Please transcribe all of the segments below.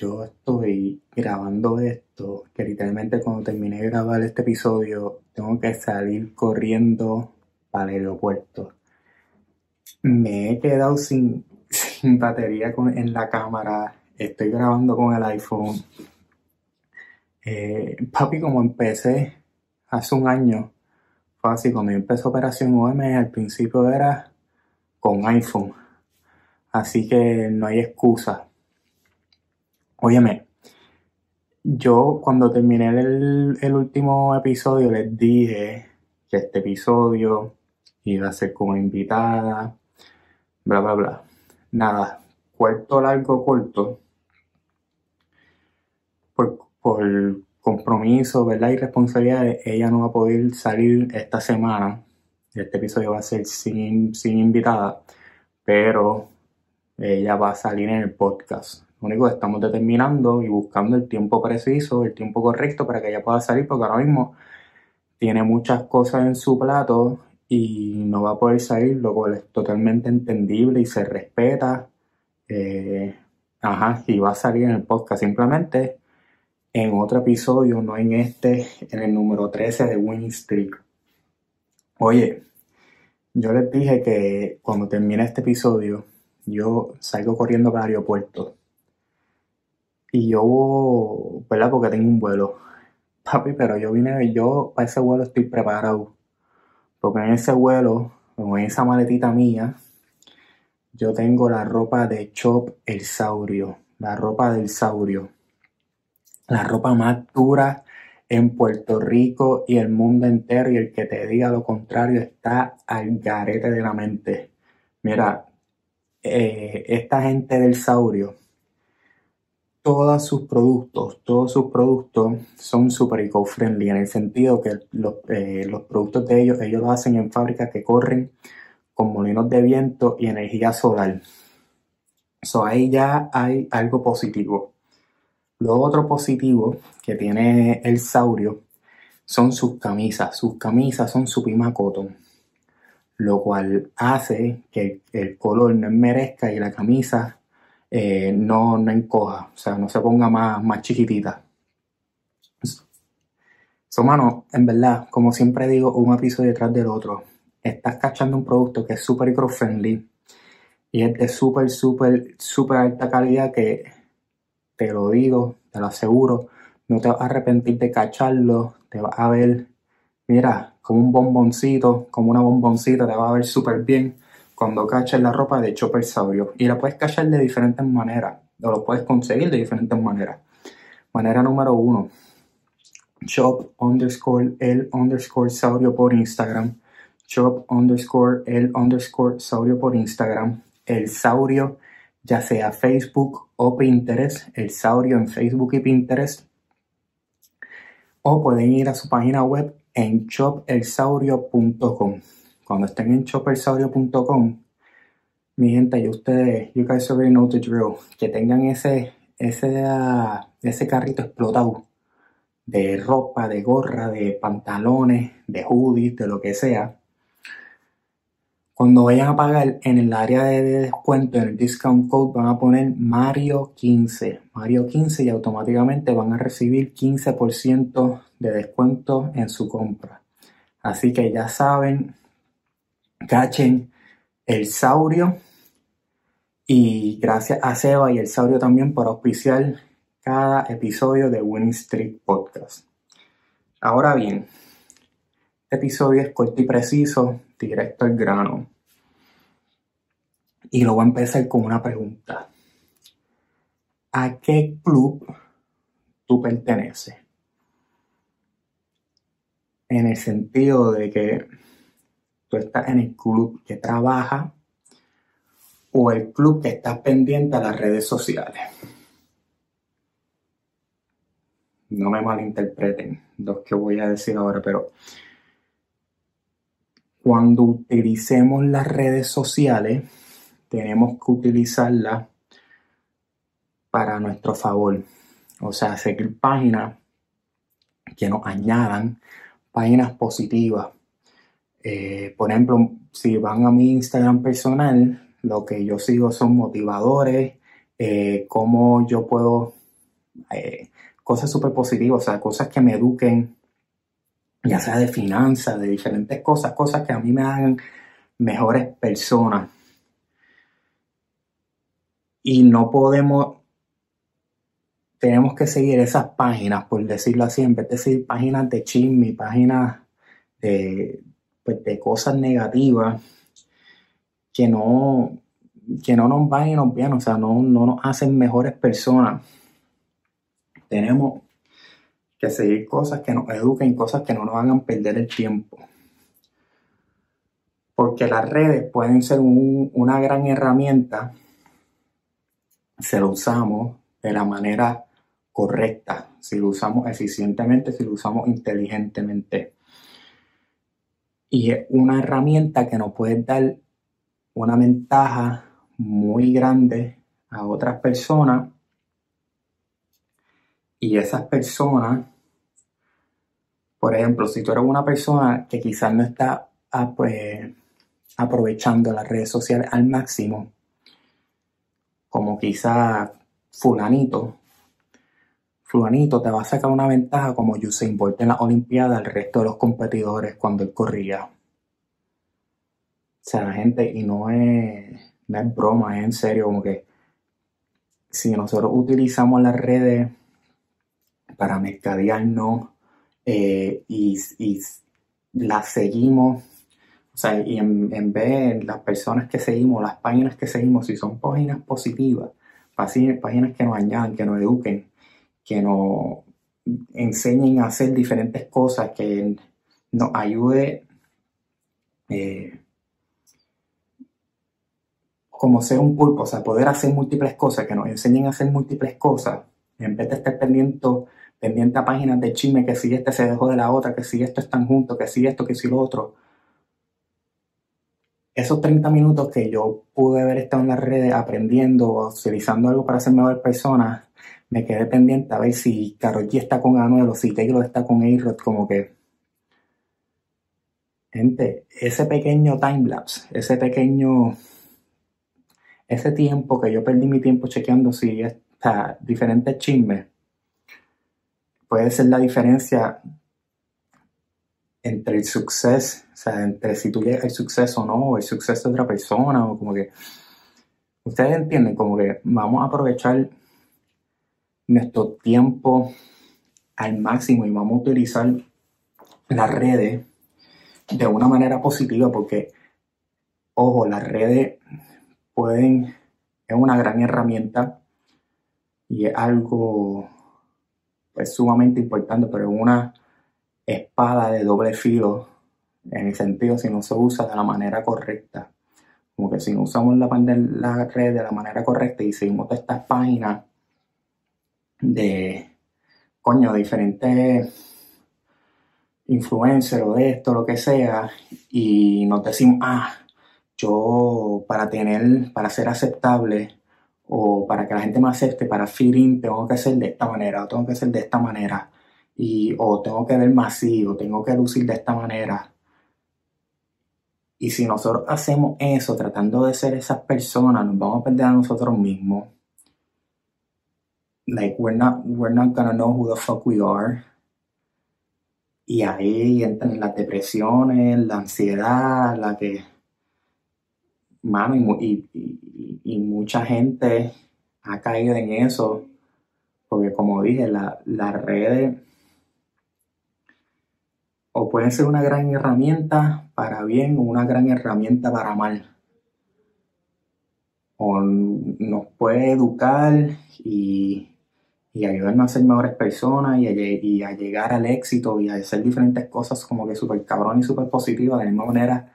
yo estoy grabando esto, que literalmente cuando terminé de grabar este episodio, tengo que salir corriendo para el aeropuerto. Me he quedado sin, batería en la cámara, estoy grabando con el iPhone. Eh, papi, como empecé hace un año, fue así, cuando yo empecé Operación OM, al principio era con iPhone. Así que no hay excusa. Óyeme, yo cuando terminé el, el, último episodio les dije que este episodio iba a ser como invitada, bla, bla, bla. Nada, cuarto largo, corto. Por, por compromiso, ¿verdad? Y responsabilidad, ella no va a poder salir esta semana. Este episodio va a ser sin, sin invitada, pero ella va a salir en el podcast. Lo único que estamos determinando y buscando el tiempo preciso, el tiempo correcto para que ella pueda salir, porque ahora mismo tiene muchas cosas en su plato y no va a poder salir, lo cual es totalmente entendible y se respeta. Eh, ajá, y va a salir en el podcast simplemente en otro episodio, no en este, en el número 13 de Winning Streak. Oye, yo les dije que cuando termine este episodio, yo salgo corriendo para el aeropuerto. Y yo, ¿verdad? Porque tengo un vuelo. Papi, pero yo vine, yo para ese vuelo estoy preparado. Porque en ese vuelo, en esa maletita mía, yo tengo la ropa de Chop el Saurio. La ropa del Saurio. La ropa más dura en Puerto Rico y el mundo entero. Y el que te diga lo contrario está al garete de la mente. Mira, eh, esta gente del Saurio, todos sus productos, todos sus productos son super eco-friendly en el sentido que los, eh, los, productos de ellos, ellos lo hacen en fábricas que corren con molinos de viento y energía solar. So ahí ya hay algo positivo. Lo otro positivo que tiene el Saurio son sus camisas. Sus camisas son su Pima Cotton lo cual hace que el color no enmerezca y la camisa eh, no, no encoja, o sea, no se ponga más, más chiquitita. So, mano, en verdad, como siempre digo, un episodio detrás del otro. Estás cachando un producto que es súper eco-friendly y es de súper, súper, súper alta calidad que te lo digo, te lo aseguro, no te vas a arrepentir de cacharlo, te vas a ver, mira, como un bomboncito, como una bomboncita, te va a ver súper bien cuando caches la ropa de Chopper Saurio. Y la puedes cachar de diferentes maneras, o lo puedes conseguir de diferentes maneras. Manera número uno, shop underscore el underscore saurio por Instagram. Shop underscore el underscore saurio por Instagram. El saurio, ya sea Facebook o Pinterest. El saurio en Facebook y Pinterest. O pueden ir a su página web en chopelsaurio.com. Cuando estén en chopelsaurio.com, mi gente, y ustedes, you guys already know the drill, que tengan ese, ese, ese carrito explotado de ropa, de gorra, de pantalones, de hoodies, de lo que sea. Cuando vayan a pagar en el área de descuento, en el discount code, van a poner Mario 15. Mario 15 y automáticamente van a recibir 15% de descuento en su compra. Así que ya saben, cachen el Saurio. Y gracias a Seba y el Saurio también por auspiciar cada episodio de Winning Street Podcast. Ahora bien, este episodio es corto y preciso, directo al grano. Y lo voy a empezar con una pregunta. ¿A qué club tú perteneces? en el sentido de que tú estás en el club que trabaja o el club que está pendiente a las redes sociales. No me malinterpreten lo que voy a decir ahora, pero cuando utilicemos las redes sociales, tenemos que utilizarlas para nuestro favor. O sea, seguir páginas que nos añadan páginas positivas. Eh, por ejemplo, si van a mi Instagram personal, lo que yo sigo son motivadores, eh, cómo yo puedo eh, cosas súper positivas, o sea, cosas que me eduquen, ya sea de finanzas, de diferentes cosas, cosas que a mí me hagan mejores personas. Y no podemos, tenemos que seguir esas páginas, por decirlo así, en vez de seguir páginas de chisme, páginas de, pues, de cosas negativas que no, que no nos van y nos vienen, o sea, no, no nos hacen mejores personas. Tenemos que seguir cosas que nos eduquen, cosas que no nos hagan perder el tiempo. Porque las redes pueden ser una gran herramienta si lo usamos de la manera correcta, si lo usamos eficientemente, si lo usamos inteligentemente. Y es una herramienta que nos puede dar una ventaja muy grande a otras personas. Y esas personas, por ejemplo, si tú eres una persona que quizás no está ah, pues, aprovechando las redes sociales al máximo, como quizás fulanito, fulanito te va a sacar una ventaja como Usain Bolt en la Olimpiada al resto de los competidores cuando él corría. O sea, gente, y no es, no es broma, es en serio, como que si nosotros utilizamos las redes para mercadearnos eh, y, y las seguimos, o sea, y en, en vez de las personas que seguimos, las páginas que seguimos, si son páginas positivas, páginas que nos añadan, que nos eduquen, que nos enseñen a hacer diferentes cosas, que nos ayude eh, como ser un pulpo, o sea, poder hacer múltiples cosas, que nos enseñen a hacer múltiples cosas, en vez de estar pendiente, pendiente a páginas de chisme, que si este se dejó de la otra, que si esto están juntos, que si esto, que si lo otro. Esos 30 minutos que yo pude haber estado en las redes aprendiendo, utilizando algo para ser mejor persona, me quedé pendiente a ver si Karol G está con Anuel o si Taylor está con a como que... Gente, ese pequeño timelapse, ese pequeño ese tiempo que yo perdí mi tiempo chequeando si está diferentes chismes, puede ser la diferencia entre el suceso, o sea, entre si tú llegas al suceso o no, o el suceso de otra persona, o como que. Ustedes entienden, como que vamos a aprovechar nuestro tiempo al máximo y vamos a utilizar las redes de una manera positiva, porque, ojo, las redes pueden, es una gran herramienta y es algo pues, sumamente importante, pero es una espada de doble filo en el sentido si no se usa de la manera correcta. Como que si no usamos la, la red de la manera correcta y seguimos estas páginas de, coño, diferentes influencers o de esto, lo que sea, y nos decimos, ah, yo para tener, para ser aceptable o para que la gente me acepte, para feeling, tengo que ser de esta manera, o tengo que ser de esta manera, y, o tengo que ver masivo, tengo que lucir de esta manera. Y si nosotros hacemos eso, tratando de ser esas personas, nos vamos a perder a nosotros mismos. Like, we're not, we're not gonna know who the fuck we are. Y ahí entran las depresiones, la ansiedad, la que mano, y, y, mucha gente ha caído en eso, porque como dije, las la redes o pueden ser una gran herramienta para bien o una gran herramienta para mal. O nos puede educar y, y ayudarnos a ser mejores personas y a, llegar al éxito y a hacer diferentes cosas como que súper cabrón y súper positivas de la misma manera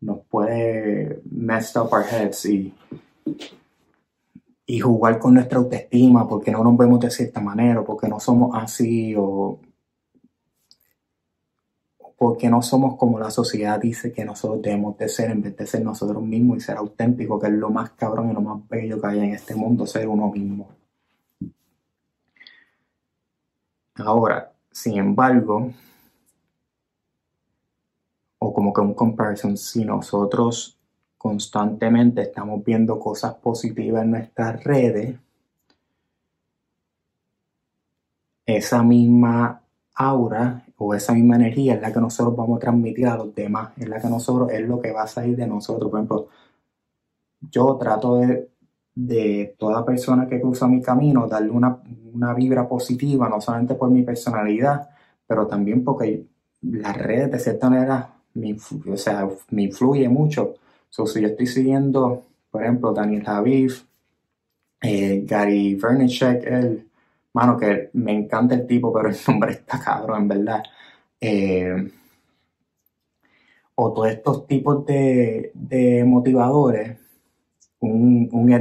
nos puede mess up our heads y, y jugar con nuestra autoestima porque no nos vemos de cierta manera, o porque no somos así o porque no somos como la sociedad dice que nosotros debemos de ser en vez de ser nosotros mismos y ser auténticos, que es lo más cabrón y lo más bello que hay en este mundo, ser uno mismo. Ahora, sin embargo, o como que un comparison, si nosotros constantemente estamos viendo cosas positivas en nuestras redes, esa misma aura o esa misma energía es la que nosotros vamos a transmitir a los demás, es la que nosotros, es lo que va a salir de nosotros. Por ejemplo, yo trato de, de toda persona que cruza mi camino, darle una, una vibra positiva, no solamente por mi personalidad, pero también porque las redes de cierta manera me, o sea, me influye mucho. So, si yo estoy siguiendo, por ejemplo, Daniel Javiv, eh, Gary Vaynerchuk, el mano que me encanta el tipo, pero el nombre está cabrón, en verdad. Eh, o todos estos tipos de, de motivadores, un, un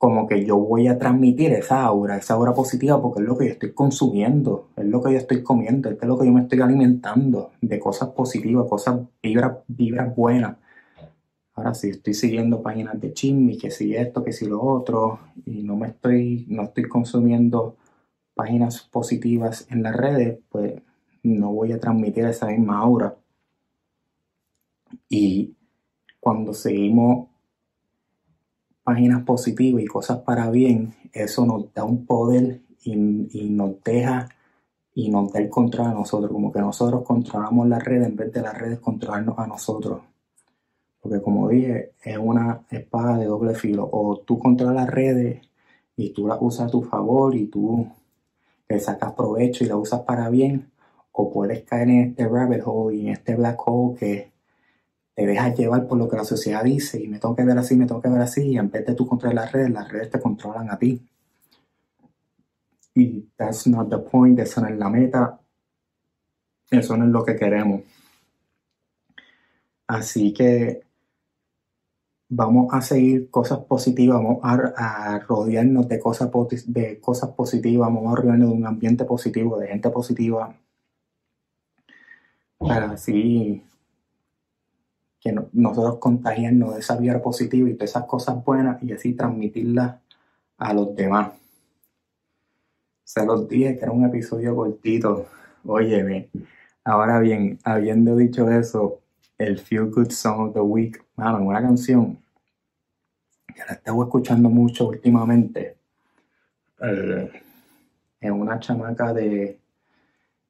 como que yo voy a transmitir esa aura, esa aura positiva, porque es lo que yo estoy consumiendo, es lo que yo estoy comiendo, es lo que yo me estoy alimentando de cosas positivas, cosas, vibras, vibras buenas. Ahora si estoy siguiendo páginas de chisme, que si esto, que si lo otro, y no me estoy, no estoy consumiendo páginas positivas en las redes, pues no voy a transmitir esa misma aura. Y cuando seguimos páginas positivas y cosas para bien, eso nos da un poder y, nos deja y nos da el control a nosotros, como que nosotros controlamos la red en vez de las redes controlarnos a nosotros. Porque como dije, es una espada de doble filo. O tú controlas las redes y tú las usas a tu favor y tú le sacas provecho y la usas para bien. O puedes caer en este rabbit hole y en este black hole que te dejas llevar por lo que la sociedad dice y me tengo que ver así, me tengo que ver así. Y en vez de tú controlar las redes, las redes te controlan a ti. Y that's not the point, esa no es la meta. Eso no es lo que queremos. Así que vamos a seguir cosas positivas, vamos a, rodearnos de cosas, de cosas positivas, vamos a rodearnos de un ambiente positivo, de gente positiva, para así que nosotros contagiarnos de esa vida positiva y de esas cosas buenas y así transmitirlas a los demás. Se los dije que era un episodio cortito. Óyeme, ahora bien, habiendo dicho eso, el Feel Good Song of the Week, mano, una canción que la estaba escuchando mucho últimamente. Eh, es una chamaca de,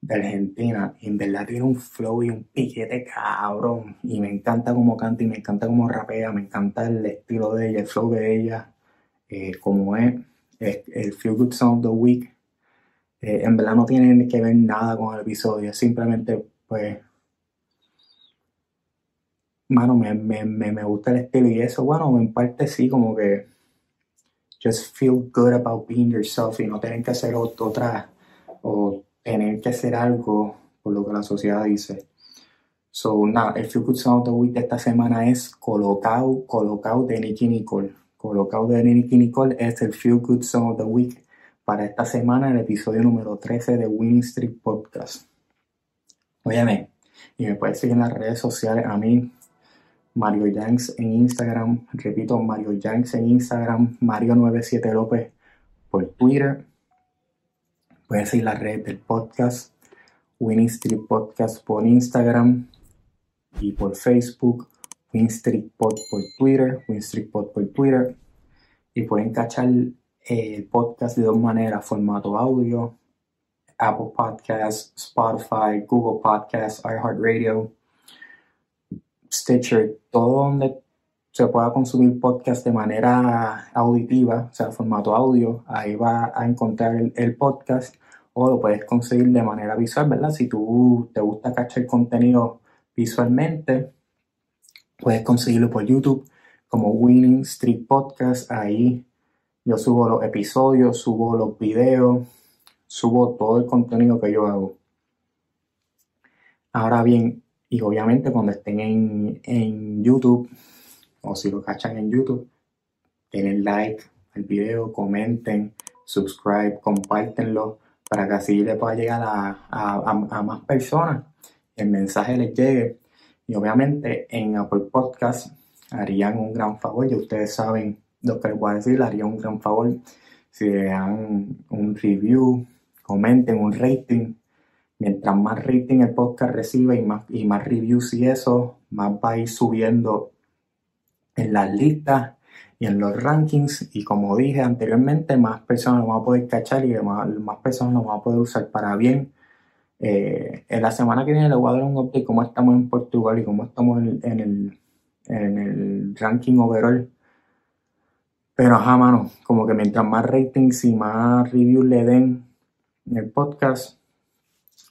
de Argentina y en verdad tiene un flow y un piquete cabrón y me encanta cómo canta y me encanta cómo rapea, me encanta el estilo de ella, el flow de ella, eh, como es, el Feel Good Song of the Week. Eh, en verdad no tiene que ver nada con el episodio, simplemente pues mano, me, me, me, gusta el estilo y eso, bueno, en parte sí, como que just feel good about being yourself y no tener que hacer otra o tener que hacer algo por lo que la sociedad dice. So, nada, el Feel Good Song of the Week de esta semana es Colocado, Colocado de Nicky Nicole. Colocado de Nicky Nicole es el Feel Good Song of the Week para esta semana, el episodio número 13 de Winning Street Podcast. Óyeme, y me puedes seguir en las redes sociales a mí, Mario Yanks en Instagram, repito, Mario Yanks en Instagram, Mario97 López por Twitter. Puedes seguir la red del podcast, Winning Street Podcast por Instagram y por Facebook, Win Street Pod por Twitter, Win Street Pod por Twitter. Y pueden cachar el podcast de dos maneras, formato audio, Apple Podcasts, Spotify, Google Podcasts, iHeartRadio Stitcher, todo donde se pueda consumir podcast de manera auditiva, o sea, formato audio, ahí va a encontrar el, podcast o lo puedes conseguir de manera visual, ¿verdad? Si tú te gusta cachar contenido visualmente, puedes conseguirlo por YouTube como Winning Street Podcast. Ahí yo subo los episodios, subo los videos, subo todo el contenido que yo hago. Ahora bien, y obviamente cuando estén en, YouTube, o si lo cachan en YouTube, denle like al video, comenten, subscribe, compártenlo, para que así le pueda llegar a, más personas, el mensaje les llegue. Y obviamente en Apple Podcast harían un gran favor, ya ustedes saben lo que les voy a decir, harían un gran favor. Si le dan un review, comenten un rating. Mientras más rating el podcast recibe y más, y más reviews y eso, más va a ir subiendo en las listas y en los rankings. Y como dije anteriormente, más personas lo van a poder cachar y más, más personas lo van a poder usar para bien. Eh, en la semana que viene le voy a dar un update cómo estamos en Portugal y cómo estamos en, en, el, en el ranking overall. Pero ajá, mano, como que mientras más ratings y más reviews le den en el podcast,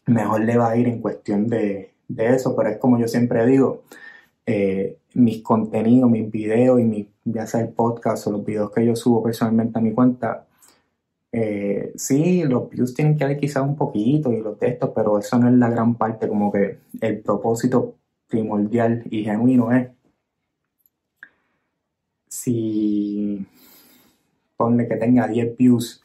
mejor le va a ir en cuestión de, de eso. Pero es como yo siempre digo, eh, mis contenidos, mis videos y mi, ya sea el podcast o los videos que yo subo personalmente a mi cuenta, eh, sí, los views tienen que ver quizás un poquito y los textos, pero eso no es la gran parte, como que el propósito primordial y genuino es si ponle que tenga 10 views,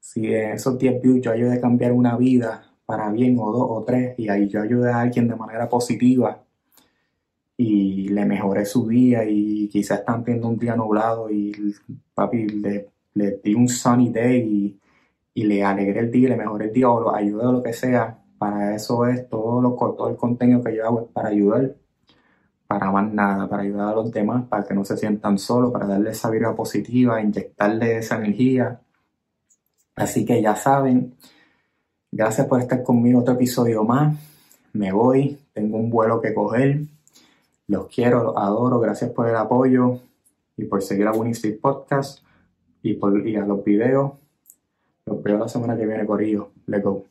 si en esos 10 views yo ayude a cambiar una vida para bien o dos o tres y ahí yo ayude a alguien de manera positiva y le mejoré su día y quizás están teniendo un día nublado y papi le, le di un sunny day y, le alegré el día, le mejoré el día o lo ayudé o lo que sea. Para eso es todo, lo, todo el contenido que yo hago es para ayudar, para más nada, para ayudar a los demás, para que no se sientan solos, para darle esa vida positiva, inyectarle esa energía. Así que ya saben, gracias por estar conmigo otro episodio más. Me voy, tengo un vuelo que coger. Los quiero, los adoro. Gracias por el apoyo y por seguir a Winnie Podcast y, por, y a los videos. Los veo la semana que viene, Corillo. Let's go.